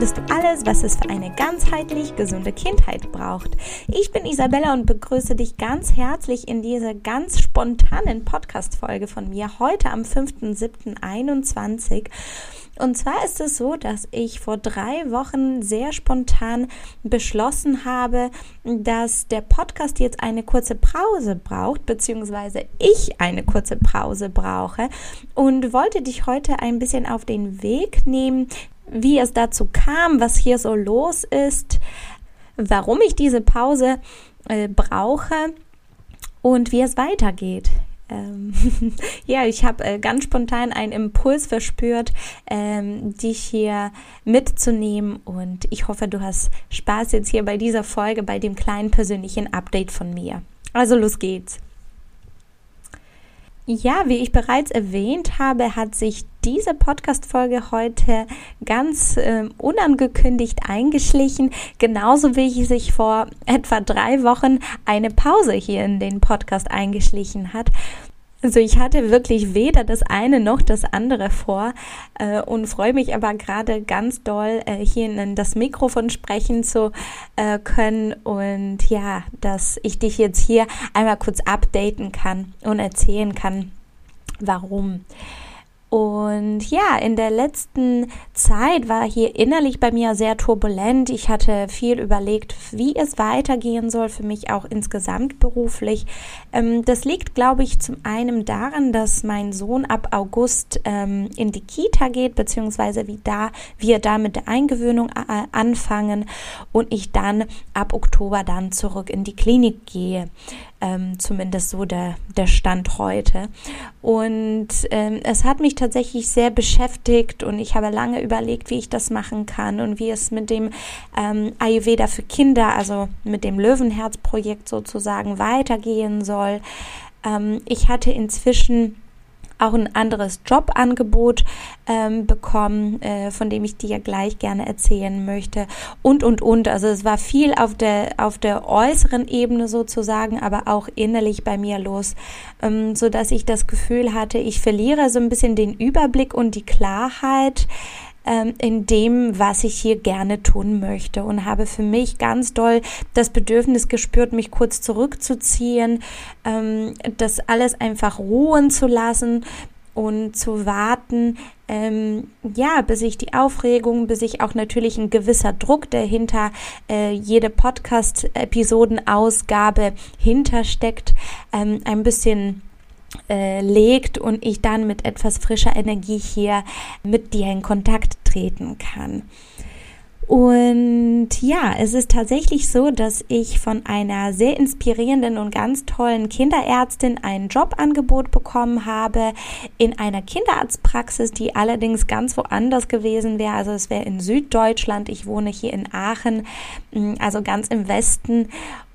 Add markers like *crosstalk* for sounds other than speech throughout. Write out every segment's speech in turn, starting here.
findest du alles, was es für eine ganzheitlich gesunde Kindheit braucht. Ich bin Isabella und begrüße dich ganz herzlich in dieser ganz spontanen Podcast-Folge von mir heute am 5.7.21. Und zwar ist es so, dass ich vor drei Wochen sehr spontan beschlossen habe, dass der Podcast jetzt eine kurze Pause braucht, beziehungsweise ich eine kurze Pause brauche und wollte dich heute ein bisschen auf den Weg nehmen, wie es dazu kam, was hier so los ist, warum ich diese Pause äh, brauche und wie es weitergeht ähm, *laughs* ja, ich habe äh, ganz spontan einen Impuls verspürt, ähm, dich hier mitzunehmen und ich hoffe, du hast Spaß jetzt hier bei dieser Folge, bei dem kleinen persönlichen Update von mir. Also los geht's. Ja, wie ich bereits erwähnt habe, hat sich diese Podcast-Folge heute ganz äh, unangekündigt eingeschlichen, genauso wie sich vor etwa drei Wochen eine Pause hier in den Podcast eingeschlichen hat. Also ich hatte wirklich weder das eine noch das andere vor äh, und freue mich aber gerade ganz doll, äh, hier in das Mikrofon sprechen zu äh, können und ja, dass ich dich jetzt hier einmal kurz updaten kann und erzählen kann, warum. Und ja, in der letzten Zeit war hier innerlich bei mir sehr turbulent. Ich hatte viel überlegt, wie es weitergehen soll für mich auch insgesamt beruflich. Ähm, das liegt, glaube ich, zum einen daran, dass mein Sohn ab August ähm, in die Kita geht, beziehungsweise wie da, wir da mit der Eingewöhnung äh, anfangen und ich dann ab Oktober dann zurück in die Klinik gehe ähm, zumindest so der, der Stand heute. Und ähm, es hat mich tatsächlich sehr beschäftigt und ich habe lange überlegt, wie ich das machen kann und wie es mit dem ähm, Ayurveda für Kinder, also mit dem Löwenherz-Projekt sozusagen weitergehen soll. Ähm, ich hatte inzwischen auch ein anderes Jobangebot ähm, bekommen, äh, von dem ich dir gleich gerne erzählen möchte. Und, und, und. Also es war viel auf der, auf der äußeren Ebene sozusagen, aber auch innerlich bei mir los, ähm, so dass ich das Gefühl hatte, ich verliere so ein bisschen den Überblick und die Klarheit, in dem, was ich hier gerne tun möchte und habe für mich ganz doll das Bedürfnis gespürt, mich kurz zurückzuziehen, ähm, das alles einfach ruhen zu lassen und zu warten, ähm, ja, bis ich die Aufregung, bis ich auch natürlich ein gewisser Druck, der hinter äh, jede Podcast-Episodenausgabe hintersteckt, ähm, ein bisschen äh, legt und ich dann mit etwas frischer Energie hier mit dir in Kontakt treten kann. Und ja, es ist tatsächlich so, dass ich von einer sehr inspirierenden und ganz tollen Kinderärztin ein Jobangebot bekommen habe in einer Kinderarztpraxis, die allerdings ganz woanders gewesen wäre. Also es wäre in Süddeutschland. Ich wohne hier in Aachen, also ganz im Westen.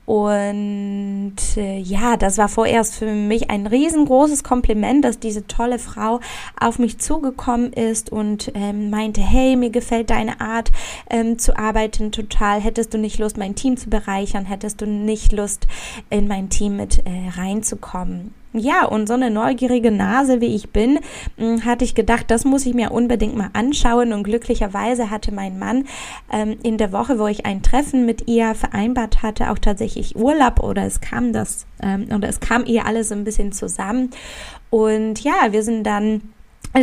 Und äh, ja, das war vorerst für mich ein riesengroßes Kompliment, dass diese tolle Frau auf mich zugekommen ist und ähm, meinte, hey, mir gefällt deine Art ähm, zu arbeiten total. Hättest du nicht Lust, mein Team zu bereichern? Hättest du nicht Lust, in mein Team mit äh, reinzukommen? Ja, und so eine neugierige Nase wie ich bin, hm, hatte ich gedacht, das muss ich mir unbedingt mal anschauen. Und glücklicherweise hatte mein Mann ähm, in der Woche, wo ich ein Treffen mit ihr vereinbart hatte, auch tatsächlich Urlaub oder es kam das, ähm, oder es kam ihr alles ein bisschen zusammen. Und ja, wir sind dann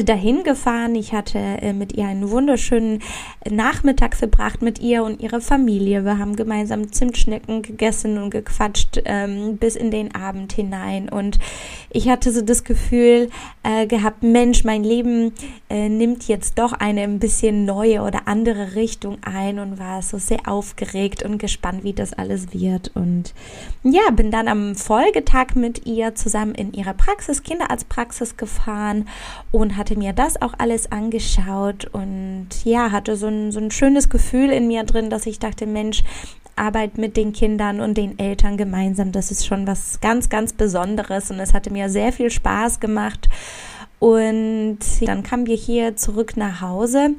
dahin gefahren. Ich hatte äh, mit ihr einen wunderschönen Nachmittag verbracht mit ihr und ihrer Familie. Wir haben gemeinsam Zimtschnecken gegessen und gequatscht ähm, bis in den Abend hinein. Und ich hatte so das Gefühl äh, gehabt, Mensch, mein Leben äh, nimmt jetzt doch eine ein bisschen neue oder andere Richtung ein und war so sehr aufgeregt und gespannt, wie das alles wird. Und ja, bin dann am Folgetag mit ihr zusammen in ihrer Praxis, Kinderarztpraxis gefahren und hatte mir das auch alles angeschaut und ja, hatte so ein, so ein schönes Gefühl in mir drin, dass ich dachte, Mensch, Arbeit mit den Kindern und den Eltern gemeinsam, das ist schon was ganz, ganz Besonderes und es hatte mir sehr viel Spaß gemacht. Und dann kamen wir hier zurück nach Hause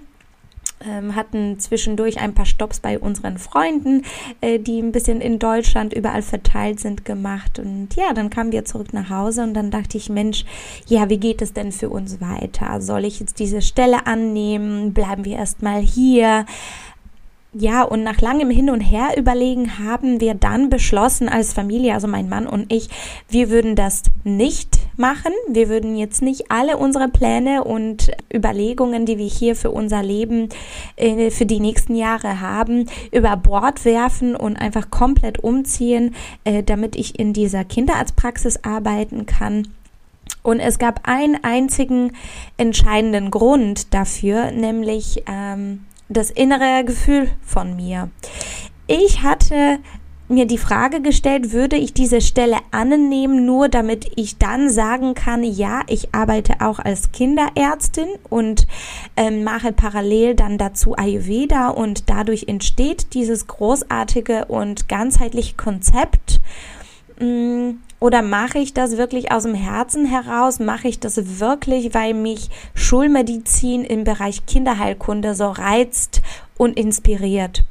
ähm, hatten zwischendurch ein paar Stops bei unseren Freunden, äh, die ein bisschen in Deutschland überall verteilt sind, gemacht. Und ja, dann kamen wir zurück nach Hause und dann dachte ich, Mensch, ja, wie geht es denn für uns weiter? Soll ich jetzt diese Stelle annehmen? Bleiben wir erstmal hier? ja, und nach langem Hin und Her überlegen haben wir dann beschlossen als Familie, also mein Mann und ich, wir würden das nicht machen. Wir würden jetzt nicht alle unsere Pläne und Überlegungen, die wir hier für unser Leben äh, für die nächsten Jahre haben, über Bord werfen und einfach komplett umziehen, äh, damit ich in dieser Kinderarztpraxis arbeiten kann. Und es gab einen einzigen entscheidenden Grund dafür, nämlich ähm, das innere Gefühl von mir. Ich hatte mir die Frage gestellt, würde ich diese Stelle annehmen, nur damit ich dann sagen kann, ja, ich arbeite auch als Kinderärztin und ähm, mache parallel dann dazu Ayurveda und dadurch entsteht dieses großartige und ganzheitliche Konzept. Mm, oder mache ich das wirklich aus dem Herzen heraus? Mache ich das wirklich, weil mich Schulmedizin im Bereich Kinderheilkunde so reizt und inspiriert?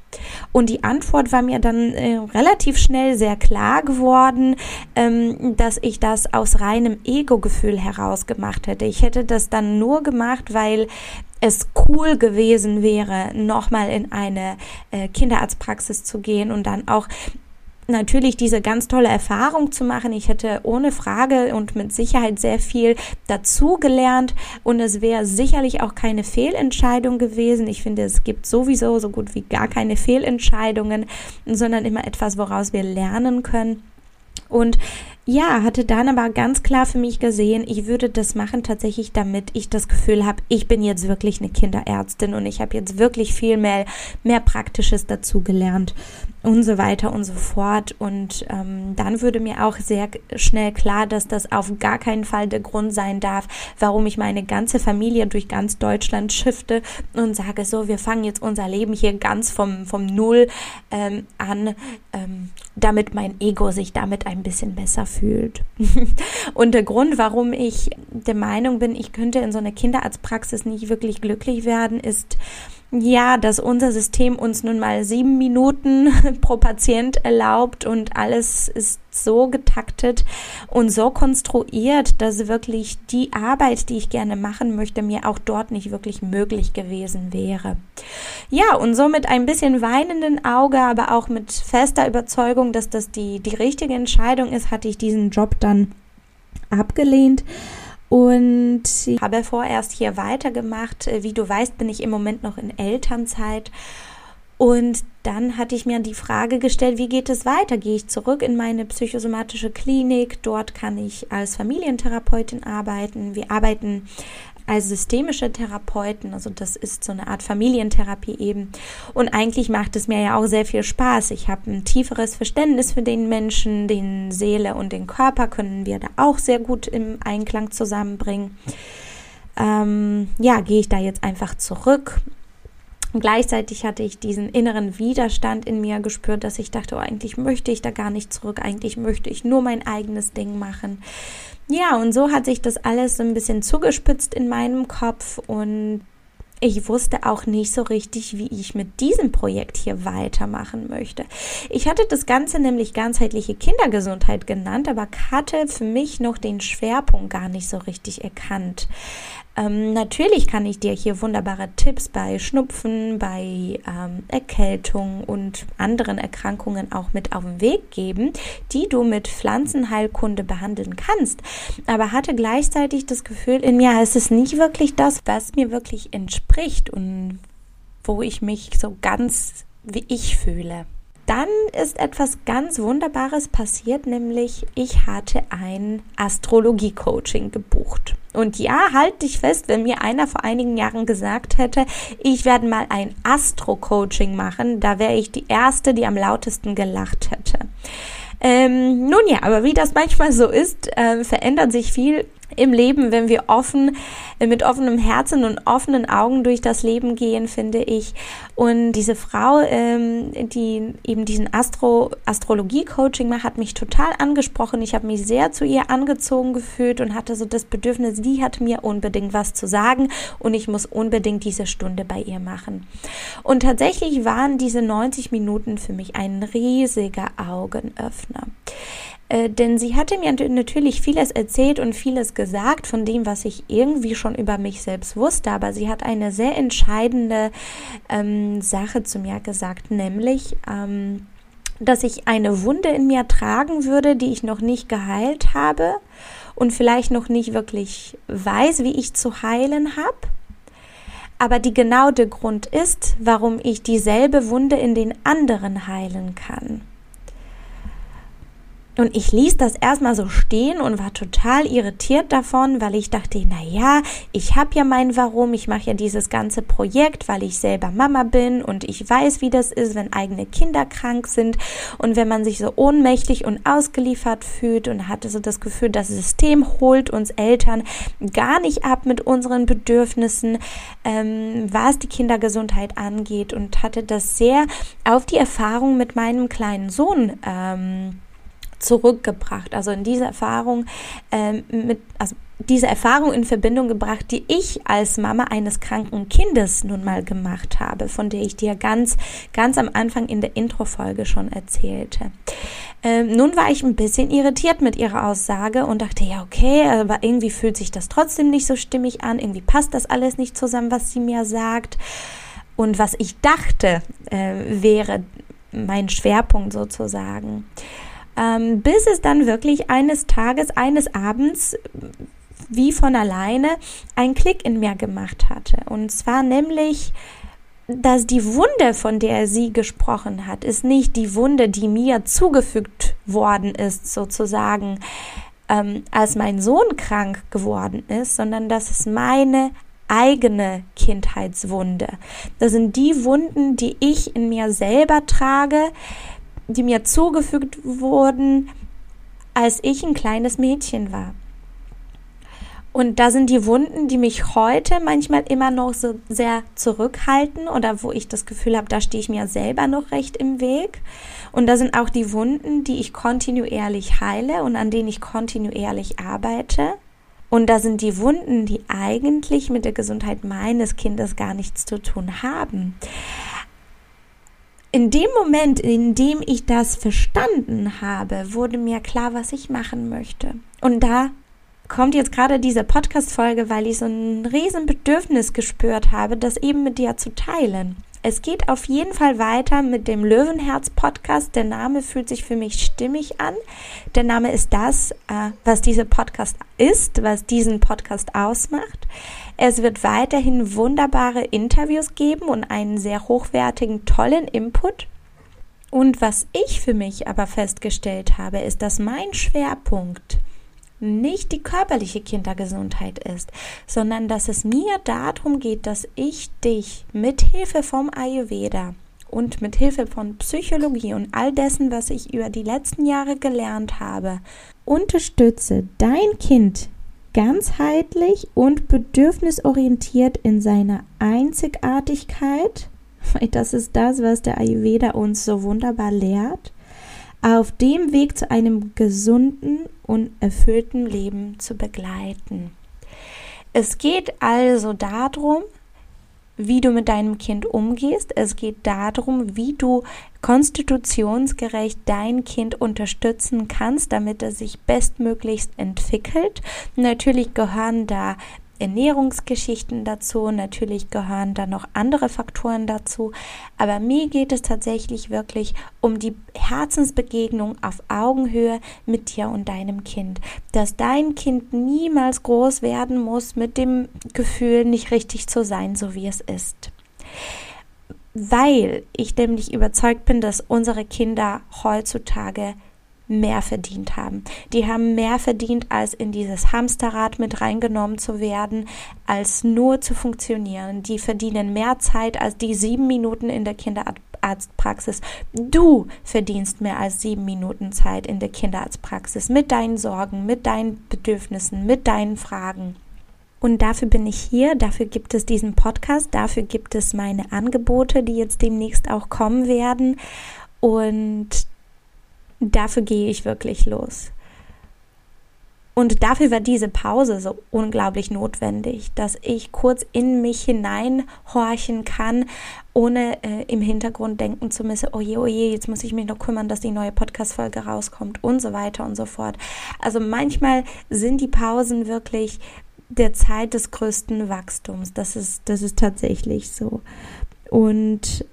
Und die Antwort war mir dann äh, relativ schnell sehr klar geworden, ähm, dass ich das aus reinem Ego-Gefühl heraus gemacht hätte. Ich hätte das dann nur gemacht, weil es cool gewesen wäre, nochmal in eine äh, Kinderarztpraxis zu gehen und dann auch natürlich diese ganz tolle Erfahrung zu machen. Ich hätte ohne Frage und mit Sicherheit sehr viel dazu gelernt und es wäre sicherlich auch keine Fehlentscheidung gewesen. Ich finde, es gibt sowieso so gut wie gar keine Fehlentscheidungen, sondern immer etwas, woraus wir lernen können. Und ja, hatte dann aber ganz klar für mich gesehen, ich würde das machen tatsächlich, damit ich das Gefühl habe, ich bin jetzt wirklich eine Kinderärztin und ich habe jetzt wirklich viel mehr, mehr Praktisches dazu gelernt und so weiter und so fort. Und ähm, dann würde mir auch sehr schnell klar, dass das auf gar keinen Fall der Grund sein darf, warum ich meine ganze Familie durch ganz Deutschland schifte und sage so, wir fangen jetzt unser Leben hier ganz vom, vom Null ähm, an, ähm, damit mein Ego sich damit ein bisschen besser fühlt. *laughs* und der Grund, warum ich der Meinung bin, ich könnte in so einer Kinderarztpraxis nicht wirklich glücklich werden, ist, ja, dass unser System uns nun mal sieben Minuten *laughs* pro Patient erlaubt und alles ist so getaktet und so konstruiert, dass wirklich die Arbeit, die ich gerne machen möchte, mir auch dort nicht wirklich möglich gewesen wäre. Ja, und so mit ein bisschen weinenden Auge, aber auch mit fester Überzeugung, dass das die, die richtige Entscheidung ist, hatte ich diesen Job dann abgelehnt und ich habe vorerst hier weitergemacht. Äh, wie du weißt, bin ich im Moment noch in Elternzeit. Und dann hatte ich mir die Frage gestellt, wie geht es weiter? Gehe ich zurück in meine psychosomatische Klinik? Dort kann ich als Familientherapeutin arbeiten. Wir arbeiten als systemische Therapeuten. Also das ist so eine Art Familientherapie eben. Und eigentlich macht es mir ja auch sehr viel Spaß. Ich habe ein tieferes Verständnis für den Menschen, den Seele und den Körper können wir da auch sehr gut im Einklang zusammenbringen. Ähm, ja, gehe ich da jetzt einfach zurück. Gleichzeitig hatte ich diesen inneren Widerstand in mir gespürt, dass ich dachte, oh, eigentlich möchte ich da gar nicht zurück, eigentlich möchte ich nur mein eigenes Ding machen. Ja, und so hat sich das alles so ein bisschen zugespitzt in meinem Kopf und ich wusste auch nicht so richtig, wie ich mit diesem Projekt hier weitermachen möchte. Ich hatte das Ganze nämlich ganzheitliche Kindergesundheit genannt, aber hatte für mich noch den Schwerpunkt gar nicht so richtig erkannt. Ähm, natürlich kann ich dir hier wunderbare Tipps bei Schnupfen, bei ähm, Erkältung und anderen Erkrankungen auch mit auf den Weg geben, die du mit Pflanzenheilkunde behandeln kannst. Aber hatte gleichzeitig das Gefühl, in mir ist es nicht wirklich das, was mir wirklich entspricht und wo ich mich so ganz wie ich fühle dann ist etwas ganz Wunderbares passiert, nämlich ich hatte ein Astrologie-Coaching gebucht. Und ja, halt dich fest, wenn mir einer vor einigen Jahren gesagt hätte, ich werde mal ein Astro-Coaching machen, da wäre ich die Erste, die am lautesten gelacht hätte. Ähm, nun ja, aber wie das manchmal so ist, äh, verändert sich viel im Leben, wenn wir offen, mit offenem Herzen und offenen Augen durch das Leben gehen, finde ich. Und diese Frau, ähm, die eben diesen Astro, Astrologie-Coaching macht, hat mich total angesprochen. Ich habe mich sehr zu ihr angezogen gefühlt und hatte so das Bedürfnis, die hat mir unbedingt was zu sagen und ich muss unbedingt diese Stunde bei ihr machen. Und tatsächlich waren diese 90 Minuten für mich ein riesiger Augenöffner. Äh, denn sie hatte mir natürlich vieles erzählt und vieles gesagt von dem, was ich irgendwie schon über mich selbst wusste, aber sie hat eine sehr entscheidende ähm, Sache zu mir gesagt, nämlich, ähm, dass ich eine Wunde in mir tragen würde, die ich noch nicht geheilt habe und vielleicht noch nicht wirklich weiß, wie ich zu heilen habe aber die genau der Grund ist, warum ich dieselbe Wunde in den anderen heilen kann. Und ich ließ das erstmal so stehen und war total irritiert davon, weil ich dachte, na ja, ich habe ja mein Warum, ich mache ja dieses ganze Projekt, weil ich selber Mama bin und ich weiß, wie das ist, wenn eigene Kinder krank sind. Und wenn man sich so ohnmächtig und ausgeliefert fühlt und hatte so das Gefühl, das System holt uns Eltern gar nicht ab mit unseren Bedürfnissen, ähm, was die Kindergesundheit angeht und hatte das sehr auf die Erfahrung mit meinem kleinen Sohn ähm, zurückgebracht. Also in diese Erfahrung ähm, mit, also diese Erfahrung in Verbindung gebracht, die ich als Mama eines kranken Kindes nun mal gemacht habe, von der ich dir ganz, ganz am Anfang in der Intro-Folge schon erzählte. Ähm, nun war ich ein bisschen irritiert mit ihrer Aussage und dachte, ja, okay, aber irgendwie fühlt sich das trotzdem nicht so stimmig an, irgendwie passt das alles nicht zusammen, was sie mir sagt. Und was ich dachte, äh, wäre mein Schwerpunkt sozusagen ähm, bis es dann wirklich eines Tages, eines Abends wie von alleine ein Klick in mir gemacht hatte. Und zwar nämlich, dass die Wunde, von der sie gesprochen hat, ist nicht die Wunde, die mir zugefügt worden ist, sozusagen, ähm, als mein Sohn krank geworden ist, sondern das ist meine eigene Kindheitswunde. Das sind die Wunden, die ich in mir selber trage, die mir zugefügt wurden, als ich ein kleines Mädchen war. Und da sind die Wunden, die mich heute manchmal immer noch so sehr zurückhalten oder wo ich das Gefühl habe, da stehe ich mir selber noch recht im Weg. Und da sind auch die Wunden, die ich kontinuierlich heile und an denen ich kontinuierlich arbeite. Und da sind die Wunden, die eigentlich mit der Gesundheit meines Kindes gar nichts zu tun haben in dem Moment, in dem ich das verstanden habe, wurde mir klar, was ich machen möchte. Und da kommt jetzt gerade diese Podcast-Folge, weil ich so ein riesen Bedürfnis gespürt habe, das eben mit dir zu teilen. Es geht auf jeden Fall weiter mit dem Löwenherz-Podcast. Der Name fühlt sich für mich stimmig an. Der Name ist das, äh, was dieser Podcast ist, was diesen Podcast ausmacht. Es wird weiterhin wunderbare Interviews geben und einen sehr hochwertigen, tollen Input. Und was ich für mich aber festgestellt habe, ist, dass mein Schwerpunkt nicht die körperliche Kindergesundheit ist, sondern dass es mir darum geht, dass ich dich mit Hilfe vom Ayurveda und mit Hilfe von Psychologie und all dessen, was ich über die letzten Jahre gelernt habe, unterstütze dein Kind ganzheitlich und bedürfnisorientiert in seiner Einzigartigkeit, *laughs* weil das ist das, was der Ayurveda uns so wunderbar lehrt, auf dem Weg zu einem gesunden und erfüllten Leben zu begleiten. Es geht also darum, wie du mit deinem Kind umgehst. Es geht darum, wie du konstitutionsgerecht dein Kind unterstützen kannst, damit es sich bestmöglichst entwickelt. Natürlich gehören da Ernährungsgeschichten dazu. Natürlich gehören da noch andere Faktoren dazu. Aber mir geht es tatsächlich wirklich um die Herzensbegegnung auf Augenhöhe mit dir und deinem Kind. Dass dein Kind niemals groß werden muss mit dem Gefühl, nicht richtig zu sein, so wie es ist weil ich nämlich überzeugt bin, dass unsere Kinder heutzutage mehr verdient haben. Die haben mehr verdient, als in dieses Hamsterrad mit reingenommen zu werden, als nur zu funktionieren. Die verdienen mehr Zeit als die sieben Minuten in der Kinderarztpraxis. Du verdienst mehr als sieben Minuten Zeit in der Kinderarztpraxis mit deinen Sorgen, mit deinen Bedürfnissen, mit deinen Fragen. Und dafür bin ich hier, dafür gibt es diesen Podcast, dafür gibt es meine Angebote, die jetzt demnächst auch kommen werden. Und dafür gehe ich wirklich los. Und dafür war diese Pause so unglaublich notwendig, dass ich kurz in mich hineinhorchen kann, ohne äh, im Hintergrund denken zu müssen, oh je, oh je, jetzt muss ich mich noch kümmern, dass die neue Podcast-Folge rauskommt und so weiter und so fort. Also manchmal sind die Pausen wirklich der Zeit des größten Wachstums. Das ist, das ist tatsächlich so. Und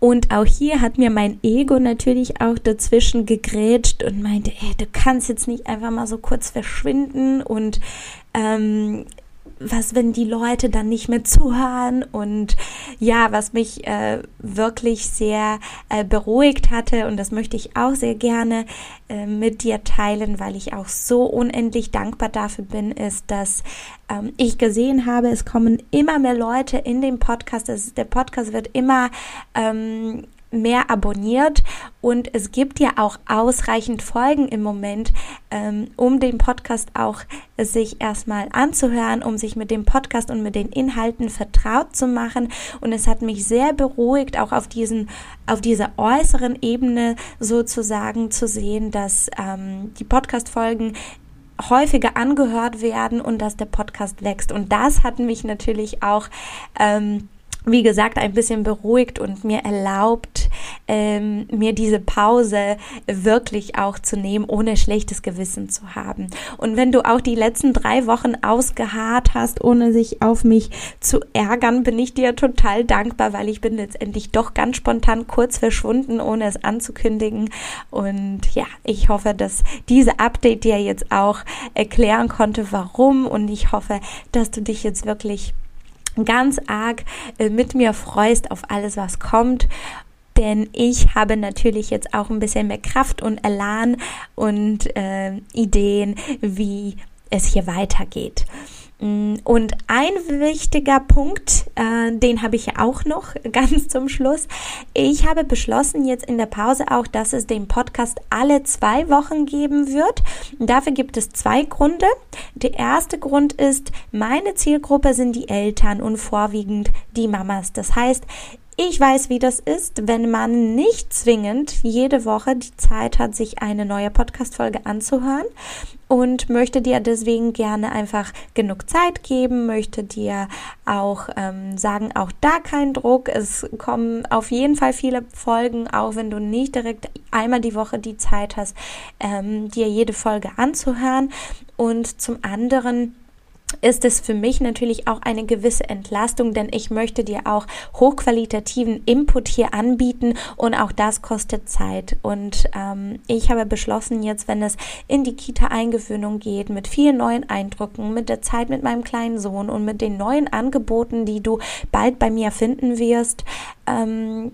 und auch hier hat mir mein Ego natürlich auch dazwischen gegrätscht und meinte, ey, du kannst jetzt nicht einfach mal so kurz verschwinden und ähm, was, wenn die Leute dann nicht mehr zuhören? Und ja, was mich äh, wirklich sehr äh, beruhigt hatte und das möchte ich auch sehr gerne äh, mit dir teilen, weil ich auch so unendlich dankbar dafür bin, ist, dass ähm, ich gesehen habe, es kommen immer mehr Leute in den Podcast, das, der Podcast wird immer ähm, mehr abonniert. Und es gibt ja auch ausreichend Folgen im Moment, ähm, um den Podcast auch sich erstmal anzuhören, um sich mit dem Podcast und mit den Inhalten vertraut zu machen. Und es hat mich sehr beruhigt, auch auf diesen, auf dieser äußeren Ebene sozusagen zu sehen, dass ähm, die Podcast-Folgen häufiger angehört werden und dass der Podcast wächst. Und das hat mich natürlich auch ähm, wie gesagt, ein bisschen beruhigt und mir erlaubt, ähm, mir diese Pause wirklich auch zu nehmen, ohne schlechtes Gewissen zu haben. Und wenn du auch die letzten drei Wochen ausgeharrt hast, ohne sich auf mich zu ärgern, bin ich dir total dankbar, weil ich bin letztendlich doch ganz spontan kurz verschwunden, ohne es anzukündigen. Und ja, ich hoffe, dass diese Update dir jetzt auch erklären konnte, warum. Und ich hoffe, dass du dich jetzt wirklich ganz arg äh, mit mir freust auf alles, was kommt. Denn ich habe natürlich jetzt auch ein bisschen mehr Kraft und Elan und äh, Ideen, wie es hier weitergeht. Mm, und ein wichtiger Punkt, äh, den habe ich ja auch noch *laughs* ganz zum Schluss. Ich habe beschlossen jetzt in der Pause auch, dass es den Podcast alle zwei Wochen geben wird. Dafür gibt es zwei Gründe. Der erste Grund ist, meine Zielgruppe sind die Eltern und vorwiegend die Mamas. Das heißt, ich weiß, wie das ist, wenn man nicht zwingend jede Woche die Zeit hat, sich eine neue Podcast-Folge anzuhören und möchte dir deswegen gerne einfach genug Zeit geben, möchte dir auch ähm, sagen, auch da kein Druck. Es kommen auf jeden Fall viele Folgen, auch wenn du nicht direkt einmal die Woche die Zeit hast, ähm, dir jede Folge anzuhören. Und zum anderen ist es für mich natürlich auch eine gewisse Entlastung, denn ich möchte dir auch hochqualitativen Input hier anbieten und auch das kostet Zeit. Und ähm, ich habe beschlossen, jetzt, wenn es in die Kita-Eingewöhnung geht, mit vielen neuen Eindrücken, mit der Zeit mit meinem kleinen Sohn und mit den neuen Angeboten, die du bald bei mir finden wirst, ähm,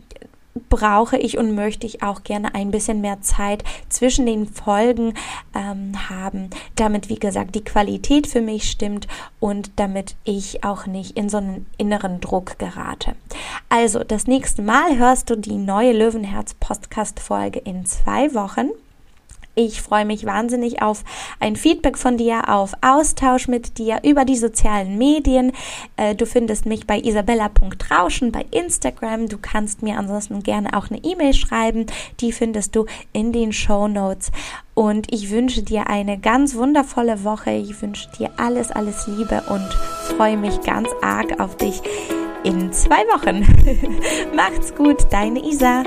brauche ich und möchte ich auch gerne ein bisschen mehr Zeit zwischen den Folgen ähm, haben, damit, wie gesagt, die Qualität für mich stimmt und damit ich auch nicht in so einen inneren Druck gerate. Also, das nächste Mal hörst du die neue Löwenherz Podcast Folge in zwei Wochen. Ich freue mich wahnsinnig auf ein Feedback von dir, auf Austausch mit dir über die sozialen Medien. Äh, du findest mich bei isabella.rauschen bei Instagram. Du kannst mir ansonsten gerne auch eine E-Mail schreiben. Die findest du in den Show Notes. Und ich wünsche dir eine ganz wundervolle Woche. Ich wünsche dir alles, alles Liebe und freue mich ganz arg auf dich in zwei Wochen. *laughs* Macht's gut, deine Isa.